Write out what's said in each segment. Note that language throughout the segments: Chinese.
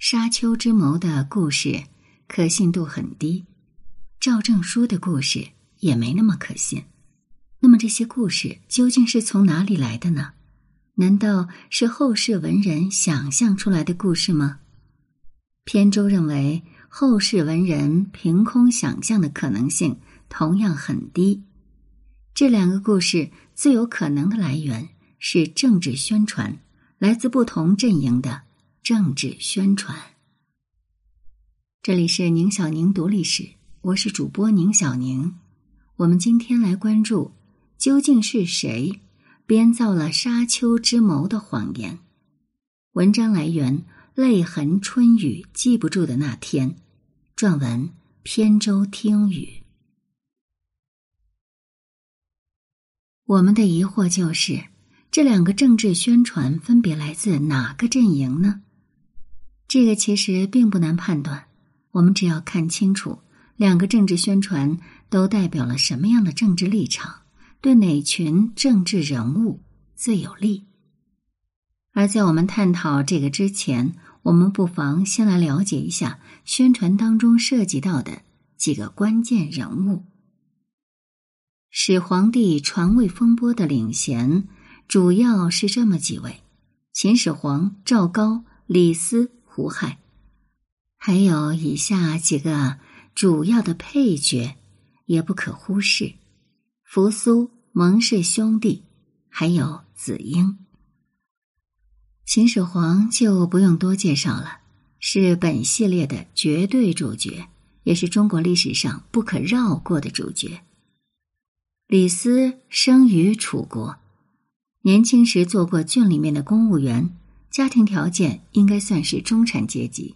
沙丘之谋的故事可信度很低，赵正书的故事也没那么可信。那么这些故事究竟是从哪里来的呢？难道是后世文人想象出来的故事吗？扁舟认为，后世文人凭空想象的可能性同样很低。这两个故事最有可能的来源是政治宣传，来自不同阵营的。政治宣传。这里是宁小宁读历史，我是主播宁小宁。我们今天来关注，究竟是谁编造了沙丘之谋的谎言？文章来源：泪痕春雨记不住的那天。撰文：扁舟听雨。我们的疑惑就是，这两个政治宣传分别来自哪个阵营呢？这个其实并不难判断，我们只要看清楚两个政治宣传都代表了什么样的政治立场，对哪群政治人物最有利。而在我们探讨这个之前，我们不妨先来了解一下宣传当中涉及到的几个关键人物。始皇帝传位风波的领衔主要是这么几位：秦始皇、赵高、李斯。胡亥，还有以下几个主要的配角，也不可忽视：扶苏、蒙氏兄弟，还有子婴。秦始皇就不用多介绍了，是本系列的绝对主角，也是中国历史上不可绕过的主角。李斯生于楚国，年轻时做过郡里面的公务员。家庭条件应该算是中产阶级，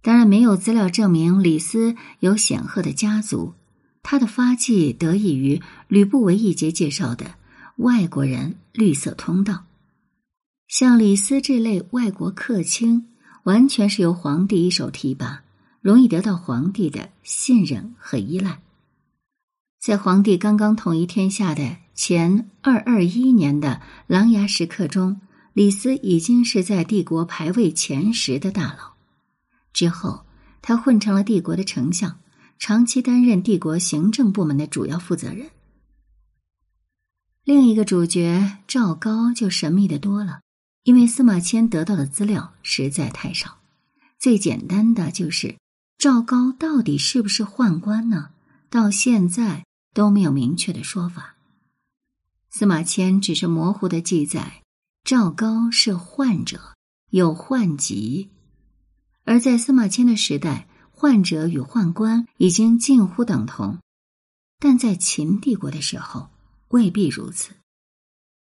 当然没有资料证明李斯有显赫的家族。他的发迹得益于吕不韦一节介绍的外国人绿色通道。像李斯这类外国客卿，完全是由皇帝一手提拔，容易得到皇帝的信任和依赖。在皇帝刚刚统一天下的前二二一年的琅琊时刻中。李斯已经是在帝国排位前十的大佬，之后他混成了帝国的丞相，长期担任帝国行政部门的主要负责人。另一个主角赵高就神秘的多了，因为司马迁得到的资料实在太少。最简单的就是赵高到底是不是宦官呢？到现在都没有明确的说法。司马迁只是模糊的记载。赵高是患者，有宦疾，而在司马迁的时代，宦者与宦官已经近乎等同。但在秦帝国的时候，未必如此。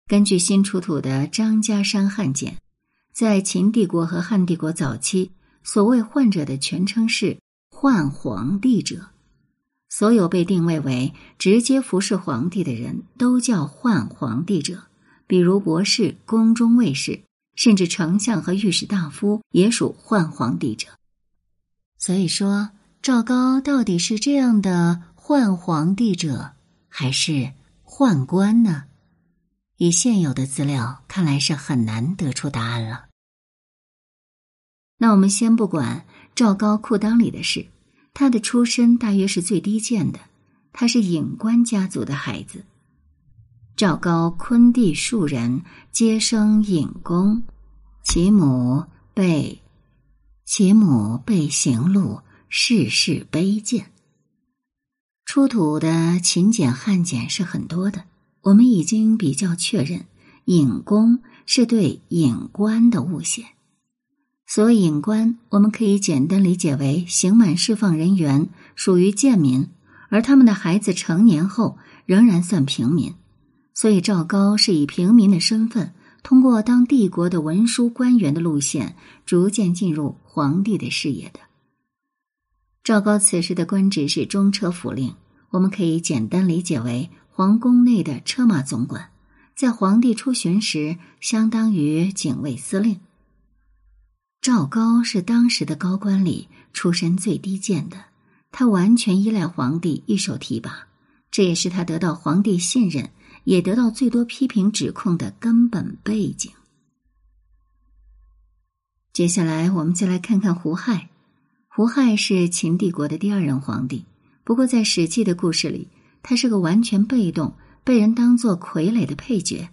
根据新出土的张家山汉简，在秦帝国和汉帝国早期，所谓宦者的全称是宦皇帝者，所有被定位为直接服侍皇帝的人都叫宦皇帝者。比如博士、宫中卫士，甚至丞相和御史大夫也属宦皇帝者。所以说，赵高到底是这样的宦皇帝者，还是宦官呢？以现有的资料看来是很难得出答案了。那我们先不管赵高裤裆里的事，他的出身大约是最低贱的，他是隐官家族的孩子。赵高昆弟数人皆生隐公，其母被其母被刑戮，世世卑贱。出土的秦简汉简是很多的，我们已经比较确认，隐公是对隐官的误写。所谓隐官，我们可以简单理解为刑满释放人员，属于贱民，而他们的孩子成年后仍然算平民。所以，赵高是以平民的身份，通过当帝国的文书官员的路线，逐渐进入皇帝的视野的。赵高此时的官职是中车府令，我们可以简单理解为皇宫内的车马总管，在皇帝出巡时，相当于警卫司令。赵高是当时的高官里出身最低贱的，他完全依赖皇帝一手提拔，这也是他得到皇帝信任。也得到最多批评指控的根本背景。接下来，我们再来看看胡亥。胡亥是秦帝国的第二任皇帝，不过在《史记》的故事里，他是个完全被动、被人当作傀儡的配角。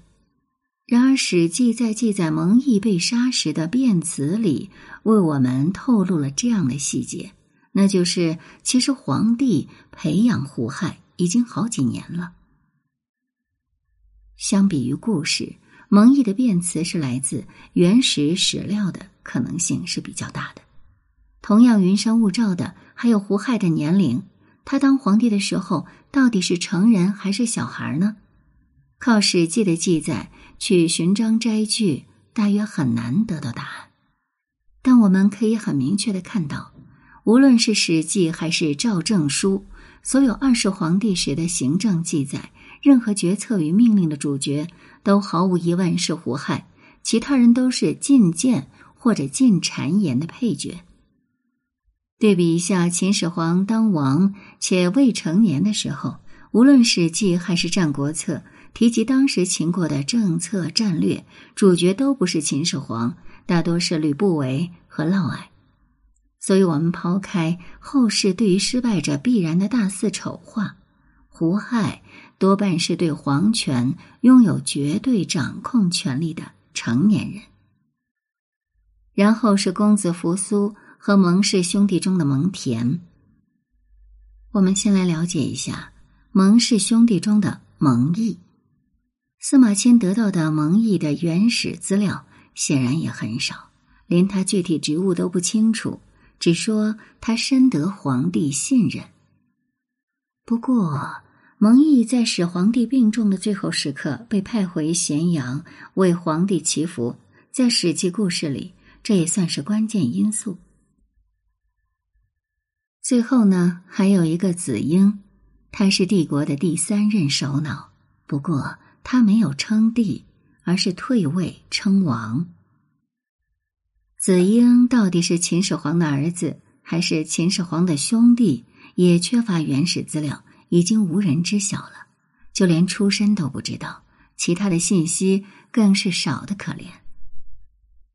然而，《史记》在记载蒙毅被杀时的辩词里，为我们透露了这样的细节，那就是其实皇帝培养胡亥已经好几年了。相比于故事，蒙毅的辩词是来自原始史料的可能性是比较大的。同样云山雾罩的还有胡亥的年龄，他当皇帝的时候到底是成人还是小孩呢？靠《史记》的记载去寻章摘句，大约很难得到答案。但我们可以很明确的看到，无论是《史记》还是《赵正书》，所有二世皇帝时的行政记载。任何决策与命令的主角都毫无疑问是胡亥，其他人都是进谏或者进谗言的配角。对比一下秦始皇当王且未成年的时候，无论《史记》还是《战国策》，提及当时秦国的政策战略，主角都不是秦始皇，大多是吕不韦和嫪毐。所以，我们抛开后世对于失败者必然的大肆丑化，胡亥。多半是对皇权拥有绝对掌控权力的成年人。然后是公子扶苏和蒙氏兄弟中的蒙恬。我们先来了解一下蒙氏兄弟中的蒙毅。司马迁得到的蒙毅的原始资料显然也很少，连他具体职务都不清楚，只说他深得皇帝信任。不过。蒙毅在始皇帝病重的最后时刻被派回咸阳为皇帝祈福，在《史记》故事里，这也算是关键因素。最后呢，还有一个子婴，他是帝国的第三任首脑，不过他没有称帝，而是退位称王。子婴到底是秦始皇的儿子，还是秦始皇的兄弟，也缺乏原始资料。已经无人知晓了，就连出身都不知道，其他的信息更是少的可怜。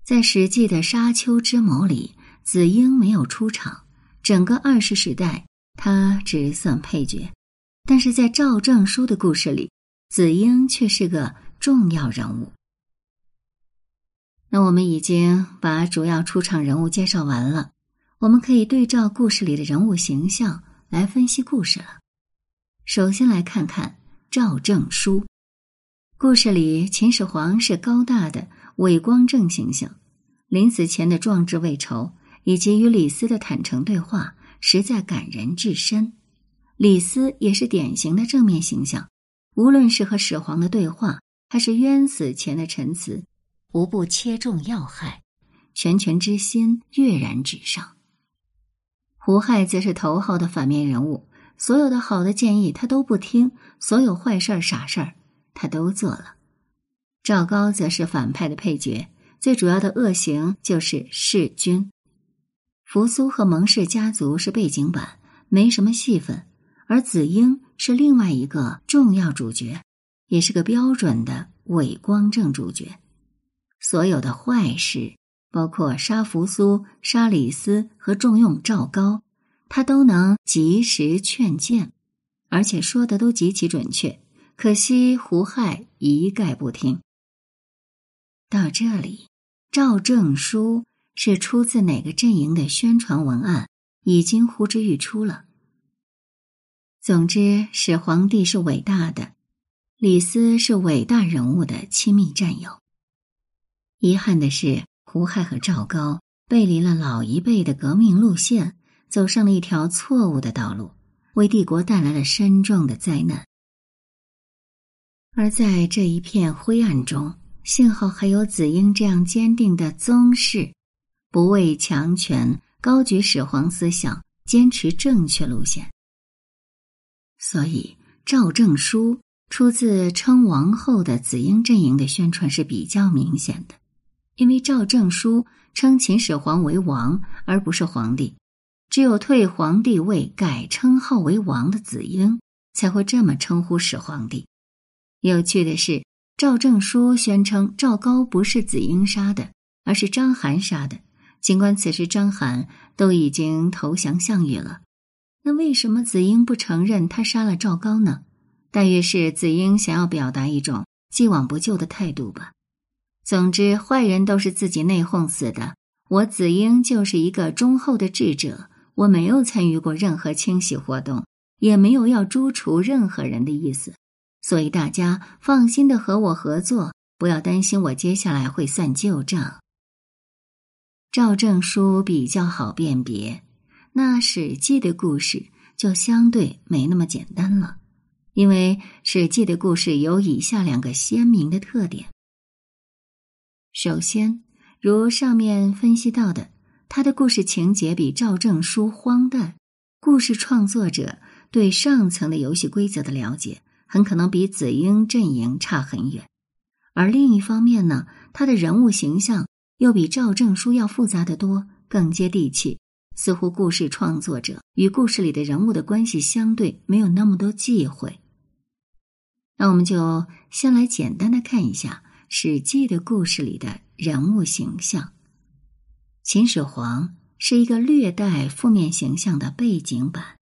在《史记》的沙丘之谋里，子婴没有出场，整个二世时代他只算配角；但是在赵正书的故事里，子婴却是个重要人物。那我们已经把主要出场人物介绍完了，我们可以对照故事里的人物形象来分析故事了。首先来看看赵正书。故事里，秦始皇是高大的伟光正形象，临死前的壮志未酬，以及与李斯的坦诚对话，实在感人至深。李斯也是典型的正面形象，无论是和始皇的对话，还是冤死前的陈词，无不切中要害，拳拳之心跃然纸上。胡亥则是头号的反面人物。所有的好的建议他都不听，所有坏事儿、傻事儿他都做了。赵高则是反派的配角，最主要的恶行就是弑君。扶苏和蒙氏家族是背景板，没什么戏份，而子婴是另外一个重要主角，也是个标准的伪光正主角。所有的坏事，包括杀扶苏、杀李斯和重用赵高。他都能及时劝谏，而且说的都极其准确。可惜胡亥一概不听。到这里，赵正书是出自哪个阵营的宣传文案，已经呼之欲出了。总之，始皇帝是伟大的，李斯是伟大人物的亲密战友。遗憾的是，胡亥和赵高背离了老一辈的革命路线。走上了一条错误的道路，为帝国带来了深重的灾难。而在这一片灰暗中，幸好还有子婴这样坚定的宗室，不畏强权，高举始皇思想，坚持正确路线。所以，赵正书出自称王后的子婴阵营的宣传是比较明显的，因为赵正书称秦始皇为王，而不是皇帝。只有退皇帝位、改称号为王的子婴，才会这么称呼始皇帝。有趣的是，赵正书宣称赵高不是子婴杀的，而是章邯杀的，尽管此时章邯都已经投降项羽了，那为什么子婴不承认他杀了赵高呢？大约是子婴想要表达一种既往不咎的态度吧。总之，坏人都是自己内讧死的。我子婴就是一个忠厚的智者，我没有参与过任何清洗活动，也没有要诛除任何人的意思，所以大家放心的和我合作，不要担心我接下来会算旧账。赵正书比较好辨别，那《史记》的故事就相对没那么简单了，因为《史记》的故事有以下两个鲜明的特点。首先，如上面分析到的，他的故事情节比赵正书荒诞，故事创作者对上层的游戏规则的了解，很可能比子婴阵营差很远。而另一方面呢，他的人物形象。又比赵正书要复杂的多，更接地气。似乎故事创作者与故事里的人物的关系相对没有那么多忌讳。那我们就先来简单的看一下《史记》的故事里的人物形象。秦始皇是一个略带负面形象的背景板，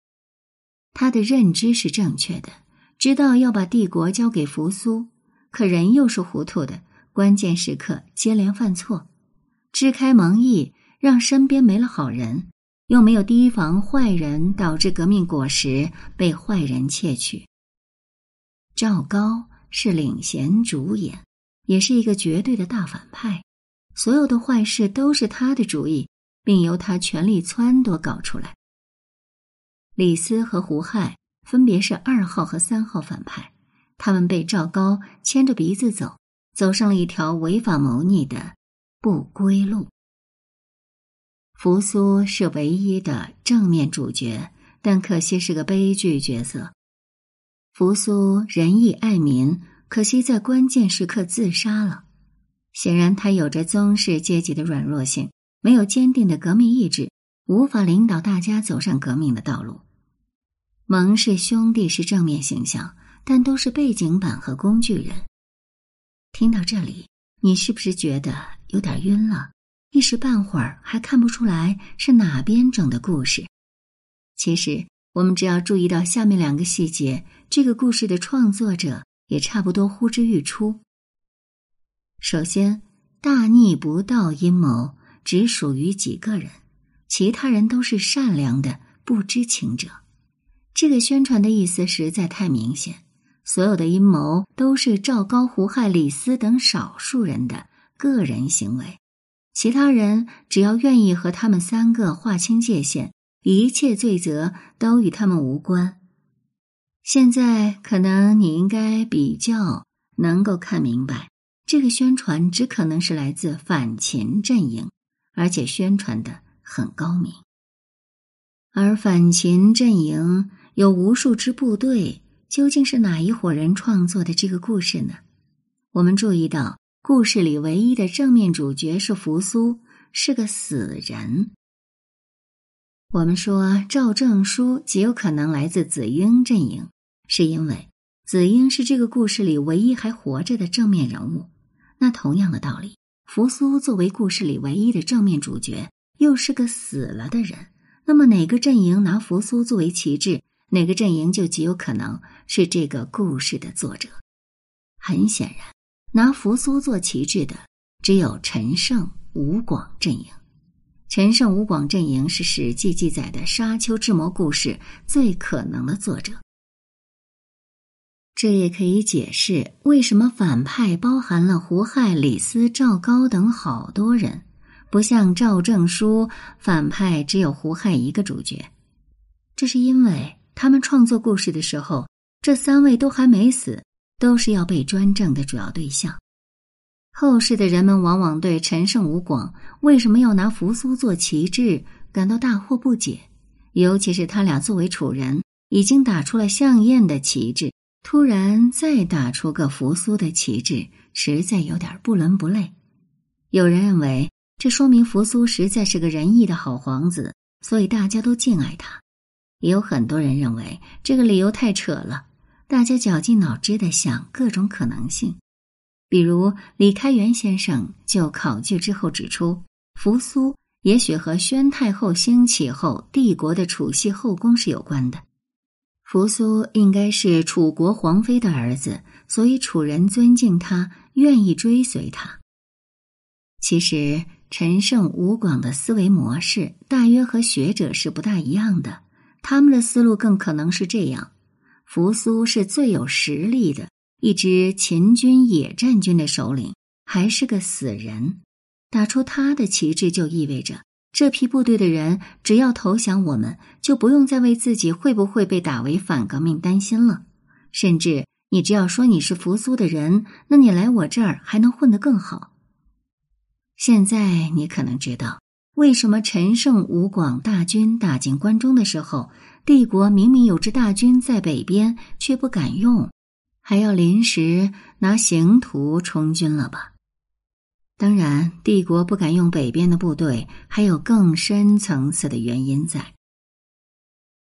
他的认知是正确的，知道要把帝国交给扶苏，可人又是糊涂的，关键时刻接连犯错。支开盟议，让身边没了好人，又没有提防坏人，导致革命果实被坏人窃取。赵高是领衔主演，也是一个绝对的大反派，所有的坏事都是他的主意，并由他全力撺掇搞出来。李斯和胡亥分别是二号和三号反派，他们被赵高牵着鼻子走，走上了一条违法谋逆的。不归路。扶苏是唯一的正面主角，但可惜是个悲剧角色。扶苏仁义爱民，可惜在关键时刻自杀了。显然，他有着宗室阶级的软弱性，没有坚定的革命意志，无法领导大家走上革命的道路。蒙氏兄弟是正面形象，但都是背景板和工具人。听到这里。你是不是觉得有点晕了？一时半会儿还看不出来是哪边整的故事？其实，我们只要注意到下面两个细节，这个故事的创作者也差不多呼之欲出。首先，大逆不道阴谋只属于几个人，其他人都是善良的不知情者。这个宣传的意思实在太明显。所有的阴谋都是赵高、胡亥、李斯等少数人的个人行为，其他人只要愿意和他们三个划清界限，一切罪责都与他们无关。现在可能你应该比较能够看明白，这个宣传只可能是来自反秦阵营，而且宣传的很高明。而反秦阵营有无数支部队。究竟是哪一伙人创作的这个故事呢？我们注意到，故事里唯一的正面主角是扶苏，是个死人。我们说赵正书极有可能来自子婴阵营，是因为子婴是这个故事里唯一还活着的正面人物。那同样的道理，扶苏作为故事里唯一的正面主角，又是个死了的人。那么哪个阵营拿扶苏作为旗帜？哪个阵营就极有可能是这个故事的作者。很显然，拿扶苏做旗帜的只有陈胜、吴广阵营。陈胜、吴广阵营是《史记》记载的沙丘之谋故事最可能的作者。这也可以解释为什么反派包含了胡亥、李斯、赵高等好多人，不像赵正书反派只有胡亥一个主角。这是因为。他们创作故事的时候，这三位都还没死，都是要被专政的主要对象。后世的人们往往对陈胜吴广为什么要拿扶苏做旗帜感到大惑不解，尤其是他俩作为楚人，已经打出了项燕的旗帜，突然再打出个扶苏的旗帜，实在有点不伦不类。有人认为，这说明扶苏实在是个仁义的好皇子，所以大家都敬爱他。也有很多人认为这个理由太扯了，大家绞尽脑汁的想各种可能性，比如李开元先生就考据之后指出，扶苏也许和宣太后兴起后帝国的储系后宫是有关的。扶苏应该是楚国皇妃的儿子，所以楚人尊敬他，愿意追随他。其实陈胜吴广的思维模式大约和学者是不大一样的，他们的思路更可能是这样：扶苏是最有实力的一支秦军野战军的首领，还是个死人。打出他的旗帜，就意味着。这批部队的人只要投降我们，就不用再为自己会不会被打为反革命担心了。甚至你只要说你是扶苏的人，那你来我这儿还能混得更好。现在你可能知道，为什么陈胜吴广大军打进关中的时候，帝国明明有支大军在北边，却不敢用，还要临时拿刑徒充军了吧？当然，帝国不敢用北边的部队，还有更深层次的原因在。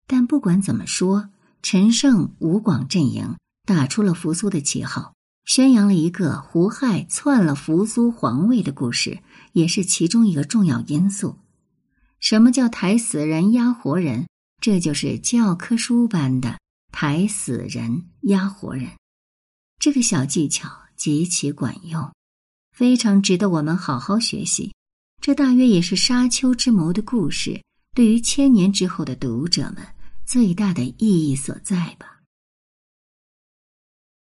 但不管怎么说，陈胜吴广阵营打出了扶苏的旗号，宣扬了一个胡亥篡了扶苏皇位的故事，也是其中一个重要因素。什么叫抬死人压活人？这就是教科书般的抬死人压活人，这个小技巧极其管用。非常值得我们好好学习，这大约也是沙丘之谋的故事对于千年之后的读者们最大的意义所在吧。